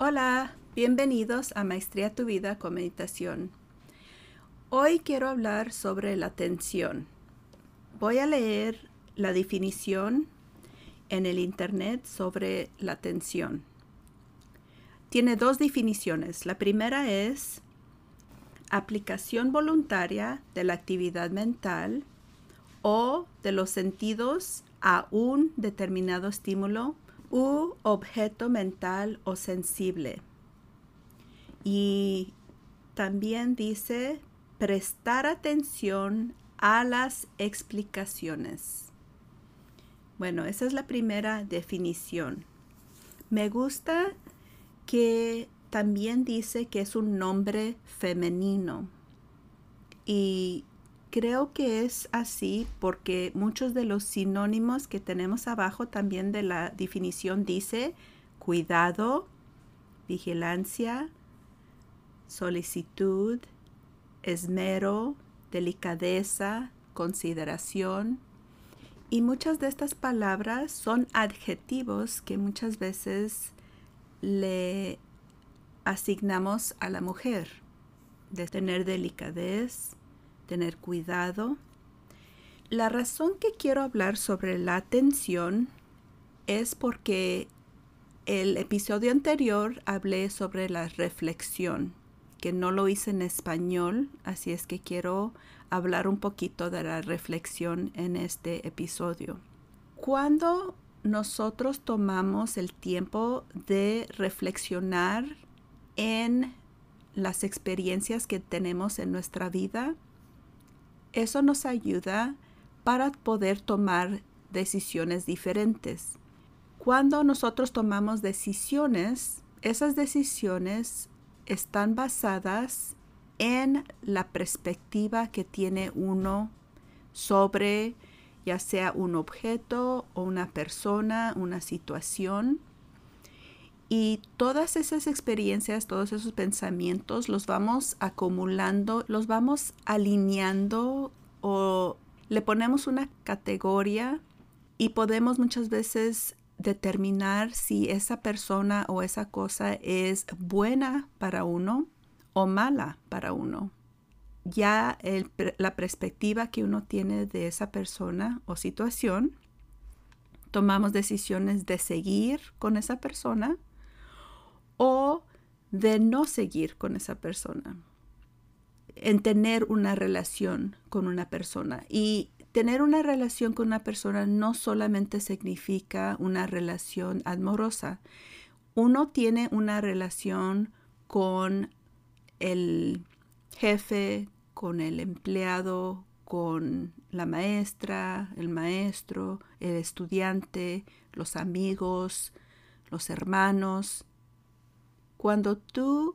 Hola, bienvenidos a Maestría Tu Vida con Meditación. Hoy quiero hablar sobre la atención. Voy a leer la definición en el Internet sobre la atención. Tiene dos definiciones. La primera es aplicación voluntaria de la actividad mental o de los sentidos a un determinado estímulo u objeto mental o sensible. Y también dice prestar atención a las explicaciones. Bueno, esa es la primera definición. Me gusta que también dice que es un nombre femenino. Y creo que es así porque muchos de los sinónimos que tenemos abajo también de la definición dice cuidado, vigilancia, solicitud, esmero, delicadeza, consideración. Y muchas de estas palabras son adjetivos que muchas veces le asignamos a la mujer, de tener delicadez, tener cuidado. La razón que quiero hablar sobre la atención es porque el episodio anterior hablé sobre la reflexión, que no lo hice en español, así es que quiero hablar un poquito de la reflexión en este episodio. Cuando nosotros tomamos el tiempo de reflexionar en las experiencias que tenemos en nuestra vida, eso nos ayuda para poder tomar decisiones diferentes. Cuando nosotros tomamos decisiones, esas decisiones están basadas en la perspectiva que tiene uno sobre ya sea un objeto o una persona, una situación. Y todas esas experiencias, todos esos pensamientos los vamos acumulando, los vamos alineando o le ponemos una categoría y podemos muchas veces determinar si esa persona o esa cosa es buena para uno o mala para uno. Ya la perspectiva que uno tiene de esa persona o situación, tomamos decisiones de seguir con esa persona o de no seguir con esa persona, en tener una relación con una persona. Y tener una relación con una persona no solamente significa una relación amorosa. Uno tiene una relación con el jefe, con el empleado, con la maestra, el maestro, el estudiante, los amigos, los hermanos. Cuando tú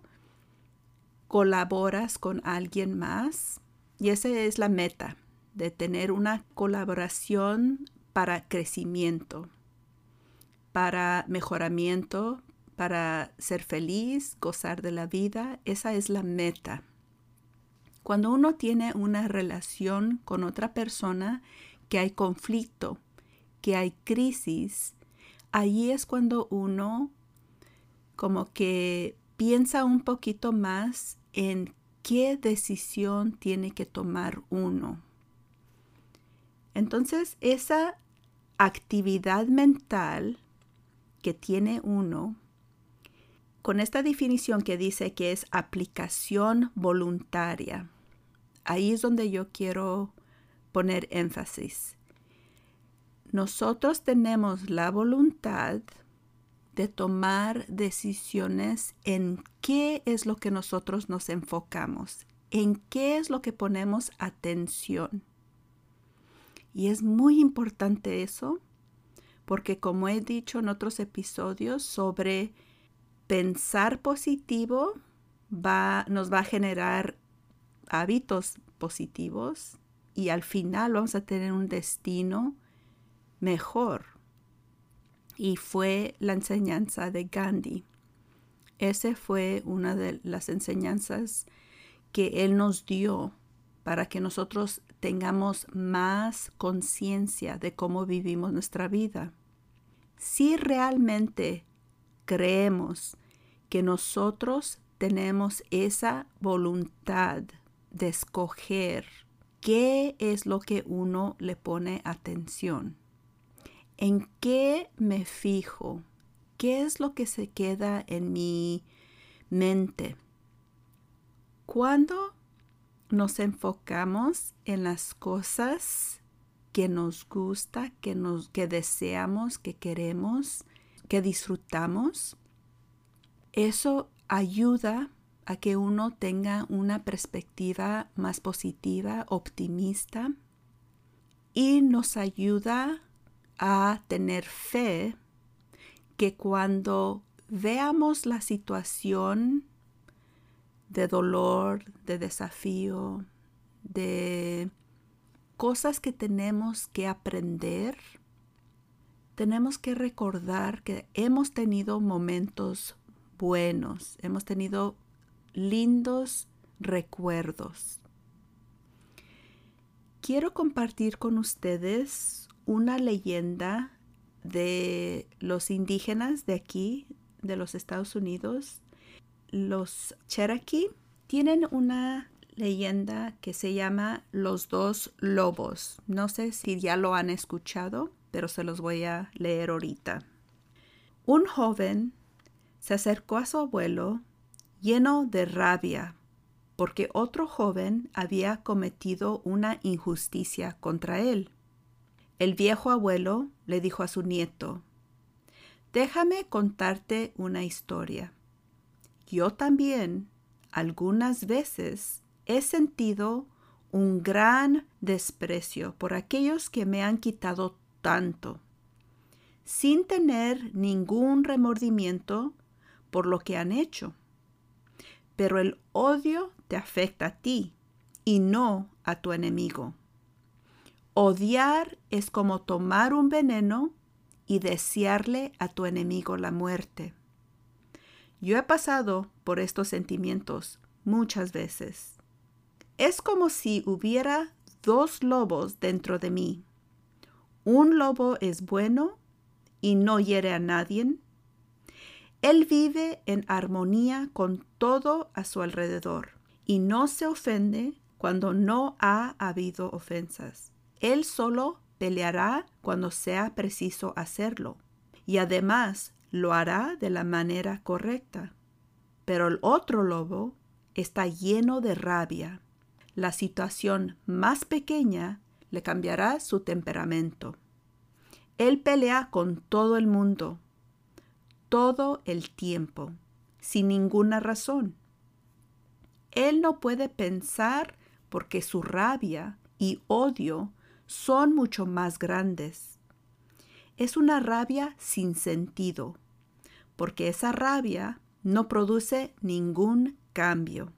colaboras con alguien más, y esa es la meta, de tener una colaboración para crecimiento, para mejoramiento, para ser feliz, gozar de la vida, esa es la meta. Cuando uno tiene una relación con otra persona, que hay conflicto, que hay crisis, allí es cuando uno como que piensa un poquito más en qué decisión tiene que tomar uno. Entonces, esa actividad mental que tiene uno, con esta definición que dice que es aplicación voluntaria, ahí es donde yo quiero poner énfasis. Nosotros tenemos la voluntad de tomar decisiones en qué es lo que nosotros nos enfocamos, en qué es lo que ponemos atención. Y es muy importante eso, porque como he dicho en otros episodios sobre pensar positivo, va, nos va a generar hábitos positivos y al final vamos a tener un destino mejor y fue la enseñanza de Gandhi. Esa fue una de las enseñanzas que él nos dio para que nosotros tengamos más conciencia de cómo vivimos nuestra vida. Si realmente creemos que nosotros tenemos esa voluntad de escoger qué es lo que uno le pone atención, en qué me fijo, qué es lo que se queda en mi mente. Cuando nos enfocamos en las cosas que nos gusta, que nos que deseamos, que queremos, que disfrutamos, eso ayuda a que uno tenga una perspectiva más positiva, optimista y nos ayuda a tener fe que cuando veamos la situación de dolor, de desafío, de cosas que tenemos que aprender, tenemos que recordar que hemos tenido momentos buenos, hemos tenido lindos recuerdos. Quiero compartir con ustedes una leyenda de los indígenas de aquí, de los Estados Unidos. Los Cherokee tienen una leyenda que se llama Los dos lobos. No sé si ya lo han escuchado, pero se los voy a leer ahorita. Un joven se acercó a su abuelo lleno de rabia porque otro joven había cometido una injusticia contra él. El viejo abuelo le dijo a su nieto, Déjame contarte una historia. Yo también algunas veces he sentido un gran desprecio por aquellos que me han quitado tanto, sin tener ningún remordimiento por lo que han hecho pero el odio te afecta a ti y no a tu enemigo. Odiar es como tomar un veneno y desearle a tu enemigo la muerte. Yo he pasado por estos sentimientos muchas veces. Es como si hubiera dos lobos dentro de mí. Un lobo es bueno y no hiere a nadie, él vive en armonía con todo a su alrededor y no se ofende cuando no ha habido ofensas. Él solo peleará cuando sea preciso hacerlo y además lo hará de la manera correcta. Pero el otro lobo está lleno de rabia. La situación más pequeña le cambiará su temperamento. Él pelea con todo el mundo todo el tiempo, sin ninguna razón. Él no puede pensar porque su rabia y odio son mucho más grandes. Es una rabia sin sentido, porque esa rabia no produce ningún cambio.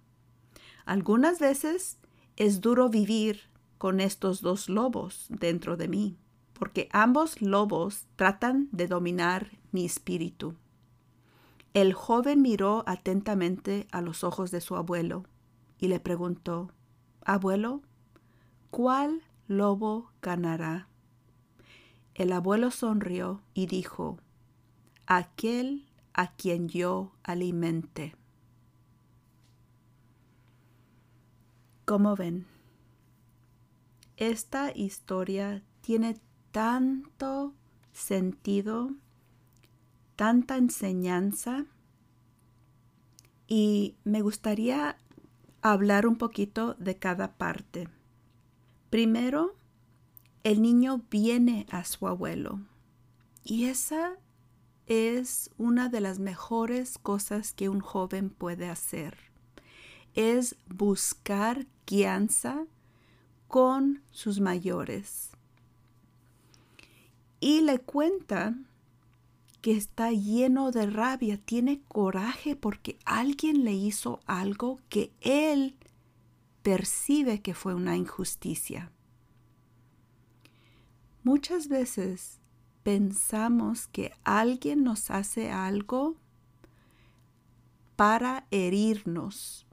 Algunas veces es duro vivir con estos dos lobos dentro de mí, porque ambos lobos tratan de dominar mi espíritu. El joven miró atentamente a los ojos de su abuelo y le preguntó, Abuelo, ¿cuál lobo ganará? El abuelo sonrió y dijo, Aquel a quien yo alimente. Como ven, esta historia tiene tanto sentido tanta enseñanza y me gustaría hablar un poquito de cada parte. Primero, el niño viene a su abuelo y esa es una de las mejores cosas que un joven puede hacer. Es buscar guianza con sus mayores. Y le cuenta que está lleno de rabia, tiene coraje porque alguien le hizo algo que él percibe que fue una injusticia. Muchas veces pensamos que alguien nos hace algo para herirnos,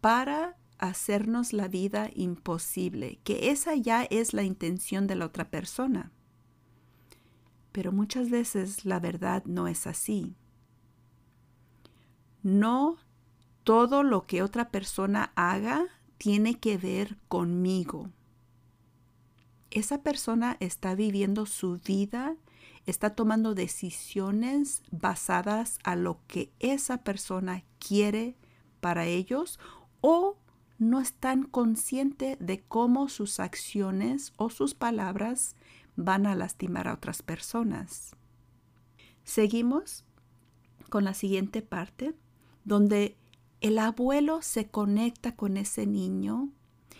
para hacernos la vida imposible, que esa ya es la intención de la otra persona pero muchas veces la verdad no es así. no todo lo que otra persona haga tiene que ver conmigo. Esa persona está viviendo su vida, está tomando decisiones basadas a lo que esa persona quiere para ellos o no están conscientes de cómo sus acciones o sus palabras van a lastimar a otras personas. Seguimos con la siguiente parte, donde el abuelo se conecta con ese niño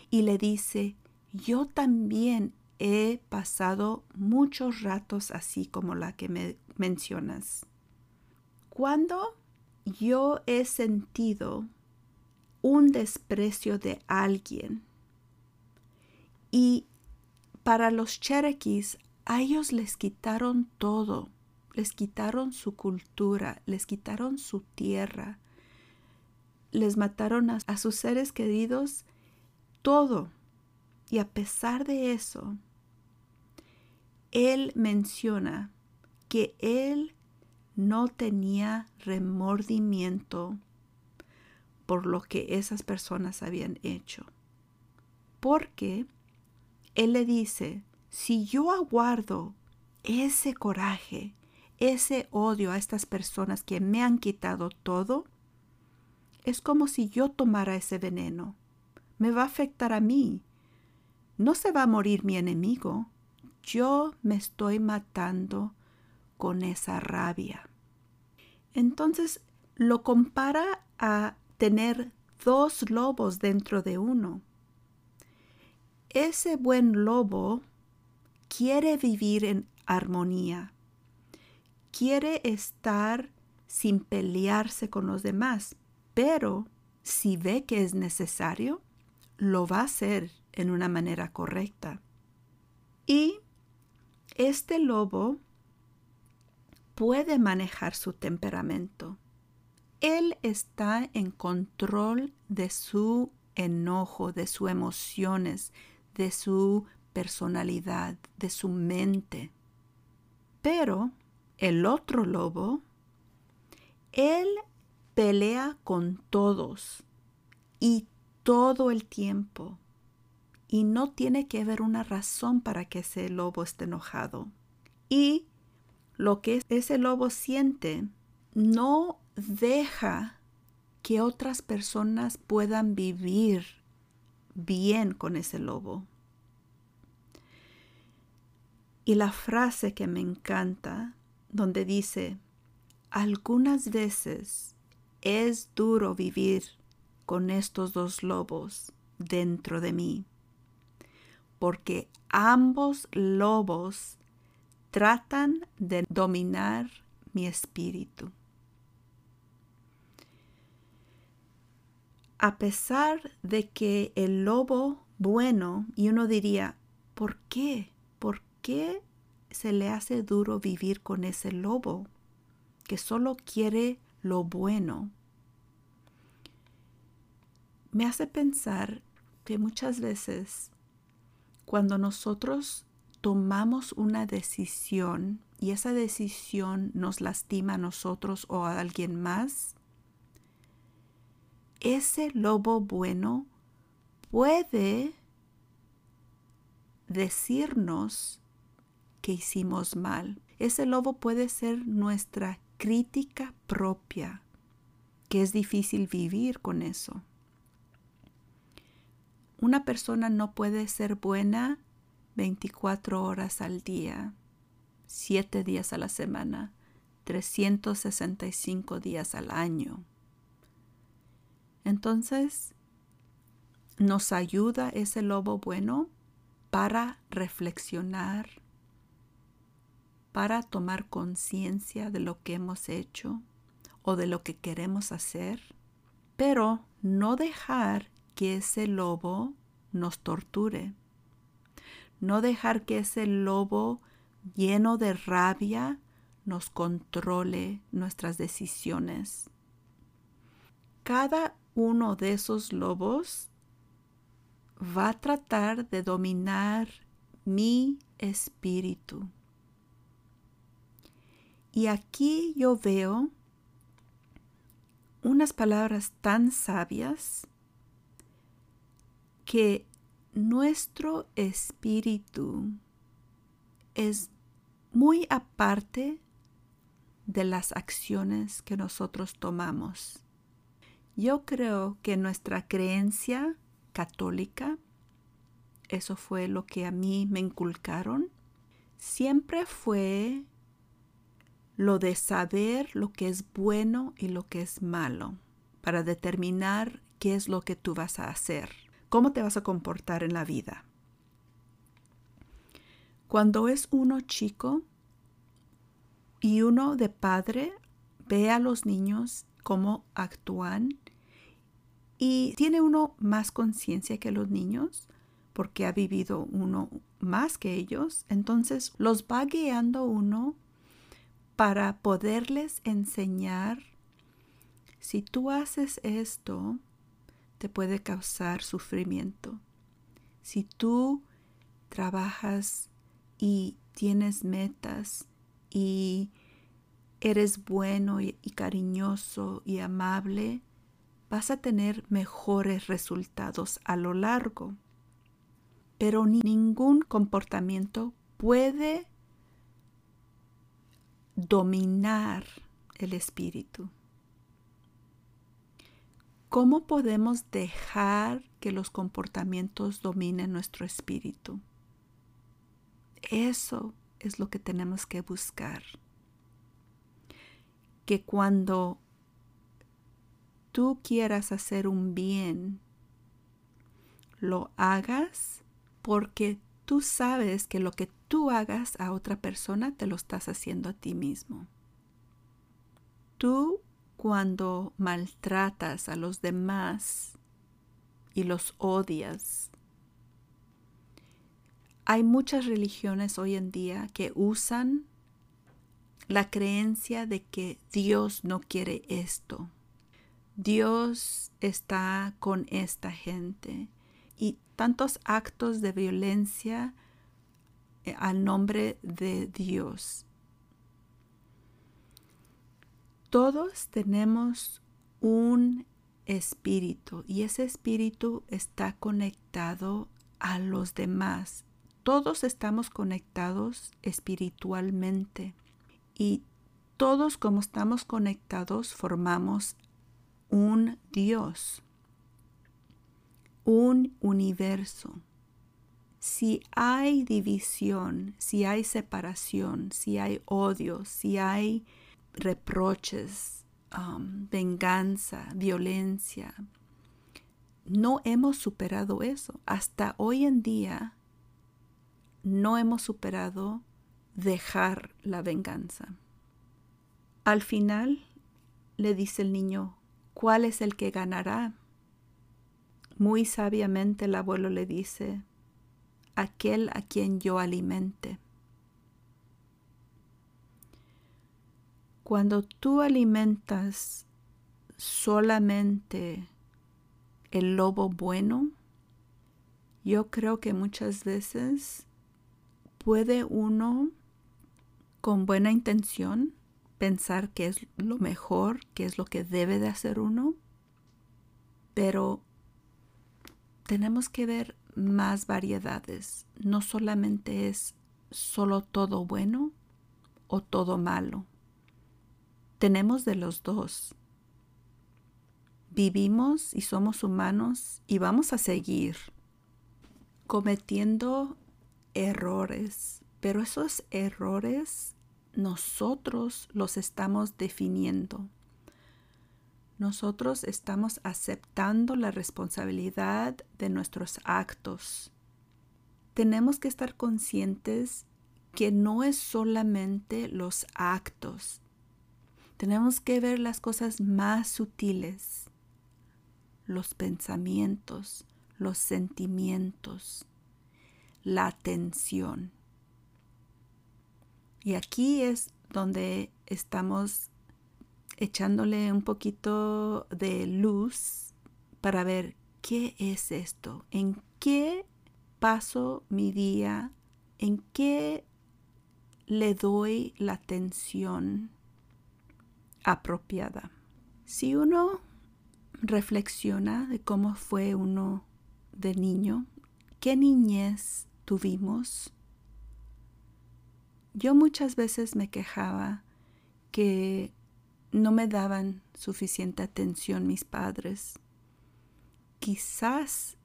y le dice, yo también he pasado muchos ratos así como la que me mencionas. Cuando yo he sentido un desprecio de alguien y para los Cherokees a ellos les quitaron todo, les quitaron su cultura, les quitaron su tierra, les mataron a, sus seres queridos, todo. Y a pesar de eso, él menciona que él no tenía remordimiento por lo que esas personas habían hecho. Porque él le dice, si yo aguardo ese coraje, ese odio a estas personas que me han quitado todo, es como si yo tomara ese veneno. Me va a afectar a mí. No se va a morir mi enemigo. Yo me estoy matando con esa rabia. Entonces lo compara a tener dos lobos dentro de uno. Ese buen lobo quiere vivir en armonía, quiere estar sin pelearse con los demás, pero si ve que es necesario, lo va a hacer en una manera correcta. Y este lobo puede manejar su temperamento. Él está en control de su enojo, de sus emociones, de su personalidad, de su mente. Pero el otro lobo, él pelea con todos y todo el tiempo. Y no tiene que haber una razón para que ese lobo esté enojado. Y lo que ese lobo siente no deja que otras personas puedan vivir bien con ese lobo. Y la frase que me encanta, donde dice, algunas veces es duro vivir con estos dos lobos dentro de mí, porque ambos lobos tratan de dominar mi espíritu. A pesar de que el lobo bueno, y uno diría, ¿por qué? ¿Por qué se le hace duro vivir con ese lobo que solo quiere lo bueno? Me hace pensar que muchas veces cuando nosotros tomamos una decisión y esa decisión nos lastima a nosotros o a alguien más, ese lobo bueno puede decirnos que hicimos mal. Ese lobo puede ser nuestra crítica propia, que es difícil vivir con eso. Una persona no puede ser buena 24 horas al día, 7 días a la semana, 365 días al año. Entonces, nos ayuda ese lobo bueno para reflexionar, para tomar conciencia de lo que hemos hecho o de lo que queremos hacer, pero no dejar que ese lobo nos torture no dejar que ese lobo lleno de rabia nos controle nuestras decisiones. Cada uno de esos lobos va a tratar de dominar mi espíritu. Y aquí yo veo unas palabras tan sabias que nuestro espíritu es muy aparte de las acciones que nosotros tomamos. Yo creo que nuestra creencia católica, eso fue lo que a mí me inculcaron, siempre fue lo de saber lo que es bueno y lo que es malo, para determinar qué es lo que tú vas a hacer, cómo te vas a comportar en la vida. Cuando es uno chico y uno de padre ve a los niños cómo actúan y tiene uno más conciencia que los niños porque ha vivido uno más que ellos, entonces los va guiando uno para poderles enseñar, si tú haces esto, te puede causar sufrimiento. Si tú trabajas y tienes metas y eres bueno y, cariñoso y amable, vas a tener mejores resultados a lo largo. Pero ningún comportamiento puede dominar el espíritu. ¿Cómo podemos dejar que los comportamientos dominen nuestro espíritu? Eso es lo que tenemos que buscar. Que cuando tú quieras hacer un bien, lo hagas porque tú sabes que lo que tú hagas a otra persona te lo estás haciendo a ti mismo. Tú cuando maltratas a los demás y los odias, hay muchas religiones hoy en día que usan la creencia de que Dios no quiere esto. Dios está con esta gente y tantos actos de violencia al nombre de Dios. Todos tenemos un espíritu y ese espíritu está conectado a los demás. Todos estamos conectados espiritualmente y todos como estamos conectados formamos un Dios un universo. Si hay división, si hay separación, si hay odio, si hay reproches, um, venganza, violencia, no hemos superado eso. Hasta hoy en día no hemos superado dejar la venganza. Al final le dice el niño, ¿cuál es el que ganará? Muy sabiamente el abuelo le dice, aquel a quien yo alimente. Cuando tú alimentas solamente el lobo bueno, yo creo que muchas veces puede uno con buena intención pensar que es lo mejor, que es lo que debe de hacer uno, pero tenemos que ver más variedades. No solamente es solo todo bueno o todo malo. Tenemos de los dos. Vivimos y somos humanos y vamos a seguir cometiendo errores, pero esos errores nosotros los estamos definiendo nosotros estamos aceptando la responsabilidad de nuestros actos. Tenemos que estar conscientes que no es solamente los actos. Tenemos que ver las cosas más sutiles, los pensamientos, los sentimientos, la atención. Y aquí es donde estamos echándole un poquito de luz para ver qué es esto, en qué paso mi día, en qué le doy la atención apropiada. Si uno reflexiona de cómo fue uno de niño, qué niñez tuvimos, yo muchas veces me quejaba que no me daban suficiente atención mis padres. Quizás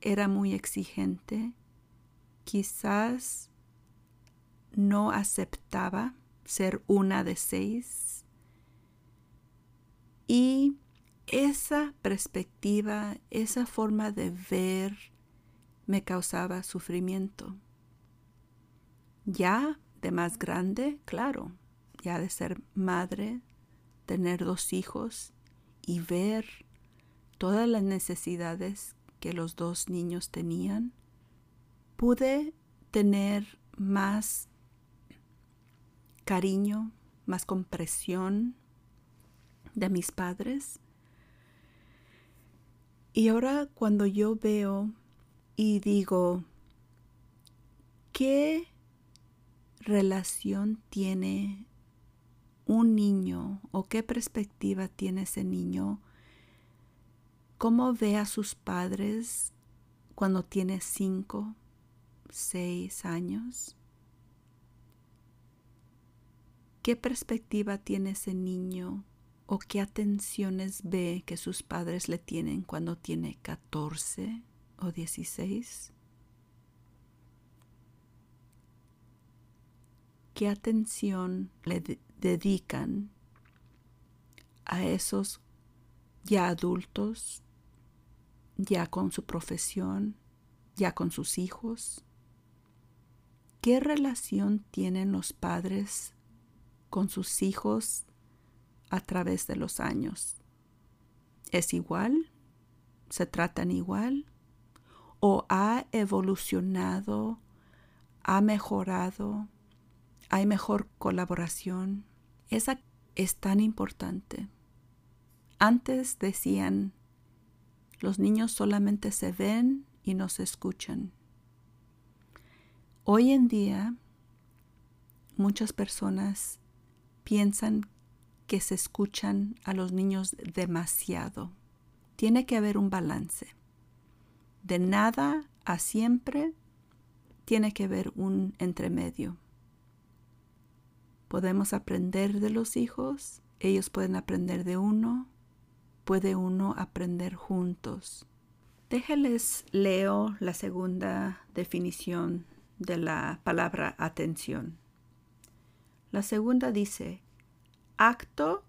era muy exigente, quizás no aceptaba ser una de seis. Y esa perspectiva, esa forma de ver me causaba sufrimiento. Ya de más grande, claro, ya de ser madre, tener dos hijos y ver todas las necesidades que los dos niños tenían, pude tener más cariño, más compresión de mis padres. Y ahora cuando yo veo y digo, ¿qué relación tiene un niño o qué perspectiva tiene ese niño? ¿Cómo ve a sus padres cuando tiene cinco, seis años? ¿Qué perspectiva tiene ese niño o qué atenciones ve que sus padres le tienen cuando tiene 14 o 16? ¿Qué atención le dedican a esos ya adultos, ya con su profesión, ya con sus hijos? ¿Qué relación tienen los padres con sus hijos a través de los años? ¿Es igual? ¿Se tratan igual? ¿O ha evolucionado? ¿Ha mejorado? ¿Hay mejor colaboración? Esa es tan importante. Antes decían, los niños solamente se ven y no se escuchan. Hoy en día, muchas personas piensan que se escuchan a los niños demasiado. Tiene que haber un balance. De nada a siempre tiene que haber un entremedio. Podemos aprender de los hijos, ellos pueden aprender de uno, puede uno aprender juntos. Déjenles leo la segunda definición de la palabra atención. La segunda dice, acto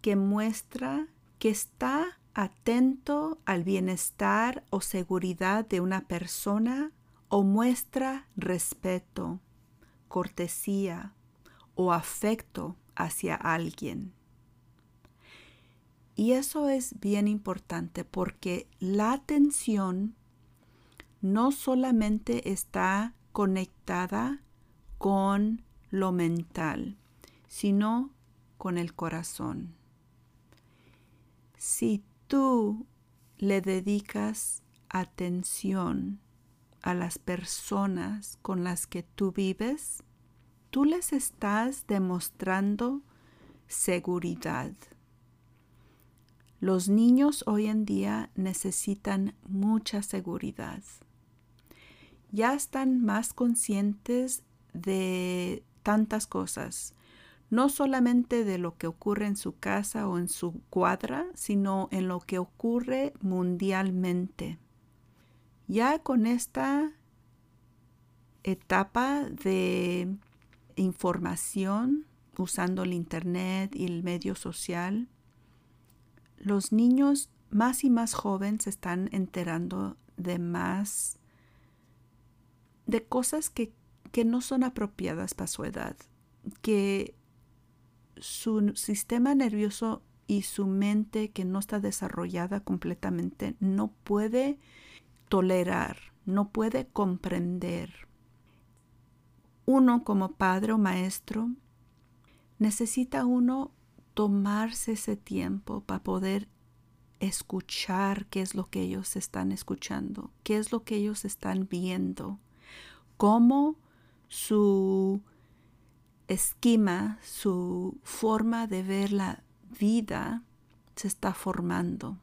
que muestra que está atento al bienestar o seguridad de una persona o muestra respeto, cortesía o afecto hacia alguien. Y eso es bien importante porque la atención no solamente está conectada con lo mental, sino con el corazón. Si tú le dedicas atención a las personas con las que tú vives, tú les estás demostrando seguridad. Los niños hoy en día necesitan mucha seguridad. Ya están más conscientes de tantas cosas, no solamente de lo que ocurre en su casa o en su cuadra, sino en lo que ocurre mundialmente. Ya con esta etapa de información usando el Internet y el medio social, los niños más y más jóvenes se están enterando de más, de cosas que, que no son apropiadas para su edad, que su sistema nervioso y su mente que no está desarrollada completamente no puede tolerar, no puede comprender. Uno como padre o maestro necesita uno tomarse ese tiempo para poder escuchar qué es lo que ellos están escuchando, qué es lo que ellos están viendo, cómo su esquema, su forma de ver la vida se está formando.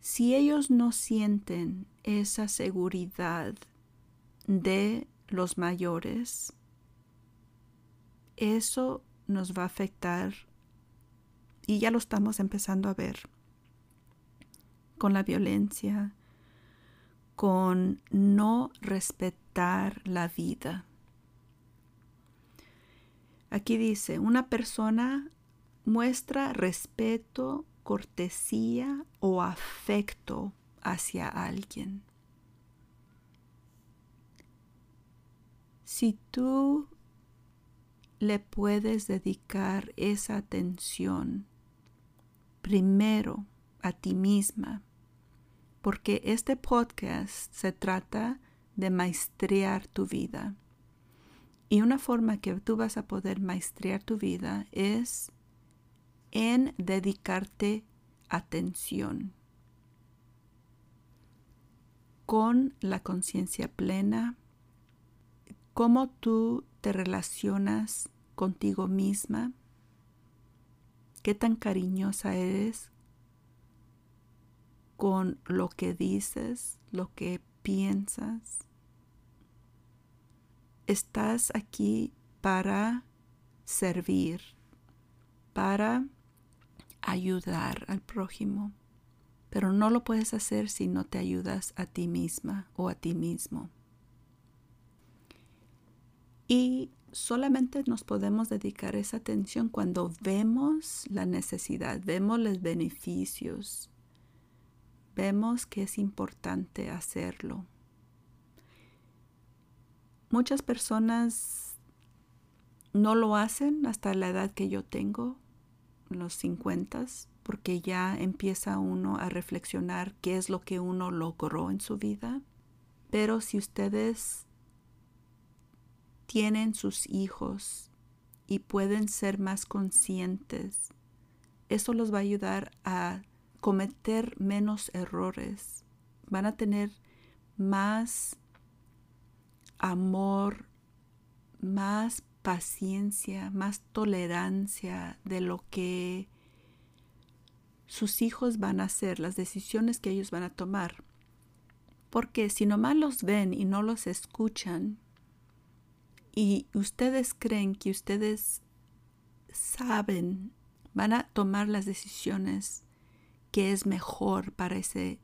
Si ellos no sienten esa seguridad de los mayores, eso nos va a afectar y ya lo estamos empezando a ver con la violencia, con no respetar la vida. Aquí dice, una persona muestra respeto, cortesía o afecto hacia alguien. Si tú le puedes dedicar esa atención primero a ti misma, porque este podcast se trata de maestrear tu vida. Y una forma que tú vas a poder maestrear tu vida es en dedicarte atención con la conciencia plena, cómo tú te relacionas contigo misma, qué tan cariñosa eres con lo que dices, lo que piensas. Estás aquí para servir, para ayudar al prójimo, pero no lo puedes hacer si no te ayudas a ti misma o a ti mismo. Y solamente nos podemos dedicar esa atención cuando vemos la necesidad, vemos los beneficios, vemos que es importante hacerlo. Muchas personas no lo hacen hasta la edad que yo tengo, los 50, porque ya empieza uno a reflexionar qué es lo que uno logró en su vida. Pero si ustedes tienen sus hijos y pueden ser más conscientes, eso los va a ayudar a cometer menos errores, van a tener más amor, más paciencia, más tolerancia de lo que sus hijos van a hacer, las decisiones que ellos van a tomar. Porque si nomás los ven y no los escuchan, y ustedes creen que ustedes saben, van a tomar las decisiones que es mejor para ese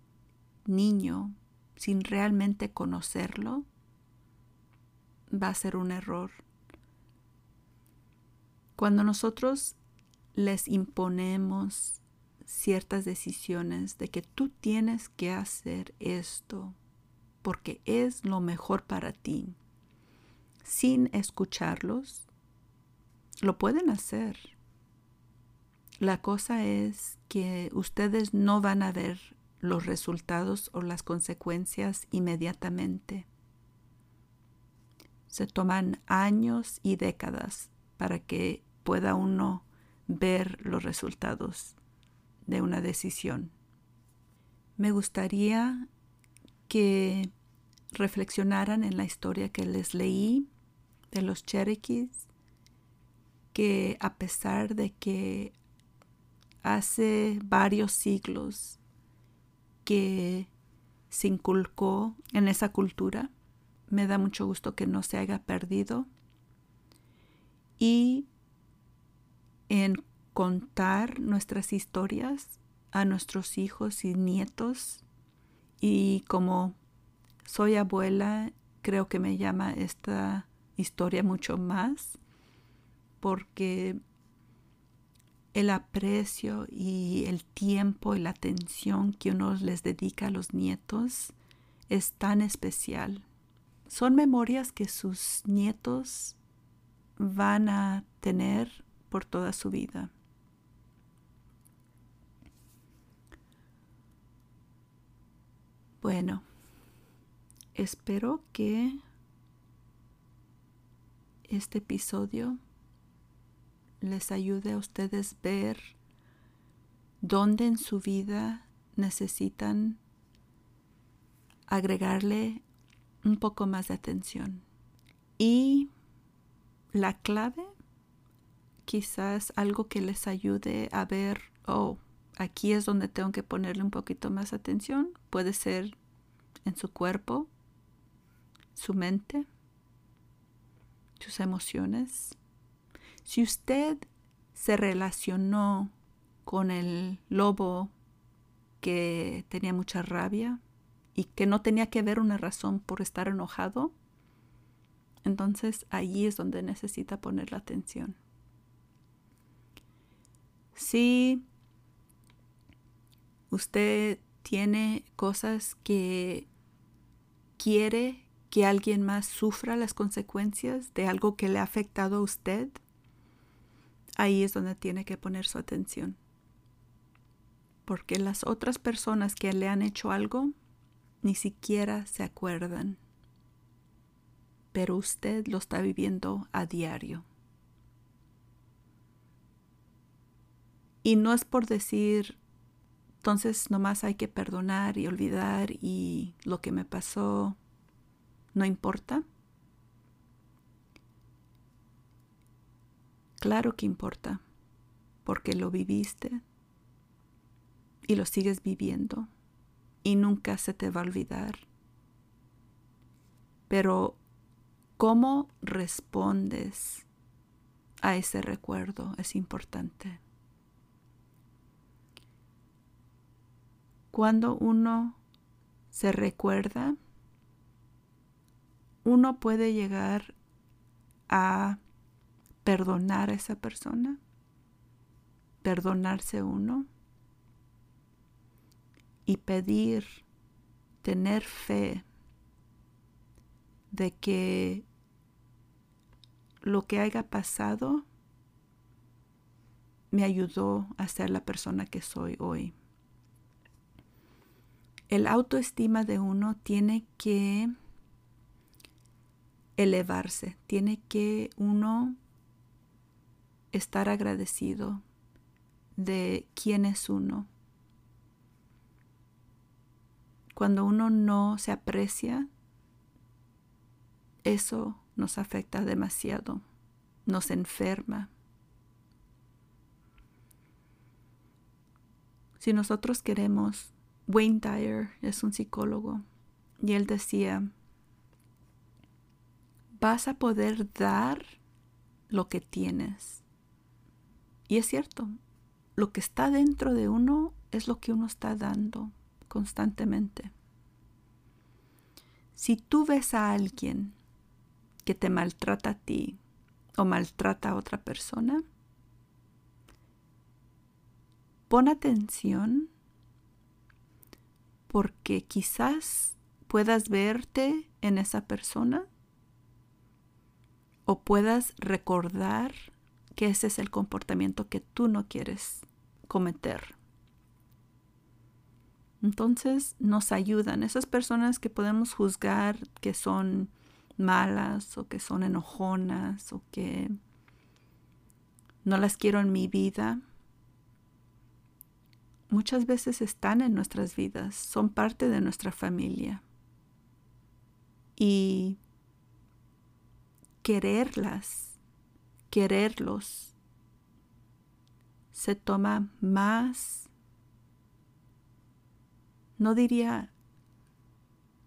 niño sin realmente conocerlo, va a ser un error. Cuando nosotros les imponemos ciertas decisiones de que tú tienes que hacer esto porque es lo mejor para ti, sin escucharlos, lo pueden hacer la cosa es que ustedes no van a ver los resultados o las consecuencias inmediatamente. Se toman años y décadas para que pueda uno ver los resultados de una decisión. Me gustaría que reflexionaran en la historia que les leí de los Cherokees, que a pesar de que hace varios siglos que se inculcó en esa cultura. Me da mucho gusto que no se haya perdido. Y en contar nuestras historias a nuestros hijos y nietos. Y como soy abuela, creo que me llama esta historia mucho más porque el aprecio y el tiempo y la atención que uno les dedica a los nietos es tan especial. Son memorias que sus nietos van a tener por toda su vida. Bueno, espero que este episodio les ayude a ustedes ver dónde en su vida necesitan agregarle un poco más de atención. Y la clave quizás algo que les ayude a ver, oh, aquí es donde tengo que ponerle un poquito más atención. Puede ser en su cuerpo, su mente, sus emociones. Si usted se relacionó con el lobo que tenía mucha rabia y que no tenía que ver una razón por estar enojado, entonces allí es donde necesita poner la atención. Si usted tiene cosas que quiere que alguien más sufra las consecuencias de algo que le ha afectado a usted, ahí es donde tiene que poner su atención. Porque las otras personas que le han hecho algo ni siquiera se acuerdan. Pero usted lo está viviendo a diario. Y no es por decir, entonces nomás hay que perdonar y olvidar y lo que me pasó no importa. Claro que importa, porque lo viviste y lo sigues viviendo y nunca se te va a olvidar. Pero, ¿cómo respondes a ese recuerdo? Es importante. Cuando uno se recuerda, uno puede llegar a perdonar a esa persona, perdonarse uno y pedir, tener fe de que lo que haya pasado me ayudó a ser la persona que soy hoy. El autoestima de uno tiene que elevarse, tiene que uno estar agradecido de quién es uno. Cuando uno no se aprecia, eso nos afecta demasiado, nos enferma. Si nosotros queremos Wayne Dyer es un psicólogo y él decía, vas a poder dar lo que tienes. Y es cierto, lo que está dentro de uno es lo que uno está dando constantemente. Si tú ves a alguien que te maltrata a ti o maltrata a otra persona, pon atención porque quizás puedas verte en esa persona o puedas recordar que ese es el comportamiento que tú no quieres cometer. Entonces nos ayudan esas personas que podemos juzgar que son malas o que son enojonas o que no las quiero en mi vida muchas veces están en nuestras vidas, son parte de nuestra familia. Y quererlas, quererlos, se toma más, no diría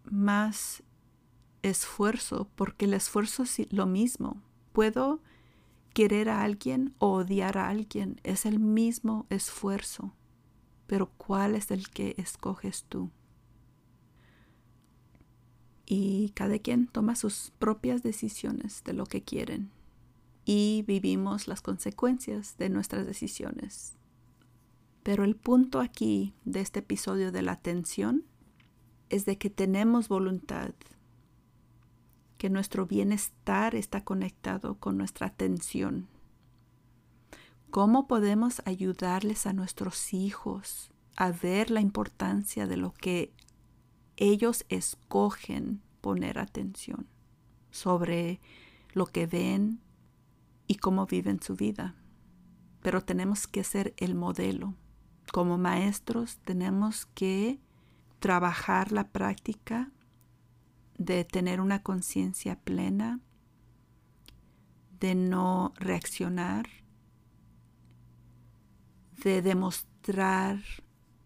más esfuerzo, porque el esfuerzo es lo mismo. Puedo querer a alguien o odiar a alguien, es el mismo esfuerzo pero ¿cuál es el que escoges tú? Y cada quien toma sus propias decisiones de lo que quieren y vivimos las consecuencias de nuestras decisiones. Pero el punto aquí de este episodio de la atención es de que tenemos voluntad, que nuestro bienestar está conectado con nuestra atención ¿Cómo podemos ayudarles a nuestros hijos a ver la importancia de lo que ellos escogen poner atención sobre lo que ven y cómo viven su vida? Pero tenemos que ser el modelo. Como maestros tenemos que trabajar la práctica de tener una conciencia plena, de no reaccionar de demostrar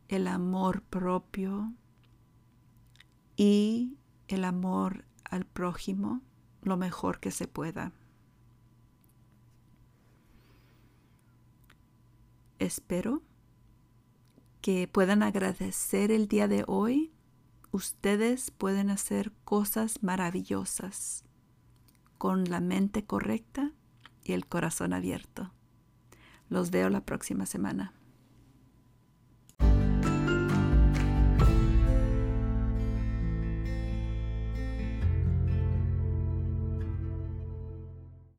el amor propio y el amor al prójimo lo mejor que se pueda. Espero que puedan agradecer el día de hoy. Ustedes pueden hacer cosas maravillosas con la mente correcta y el corazón abierto. Los veo la próxima semana.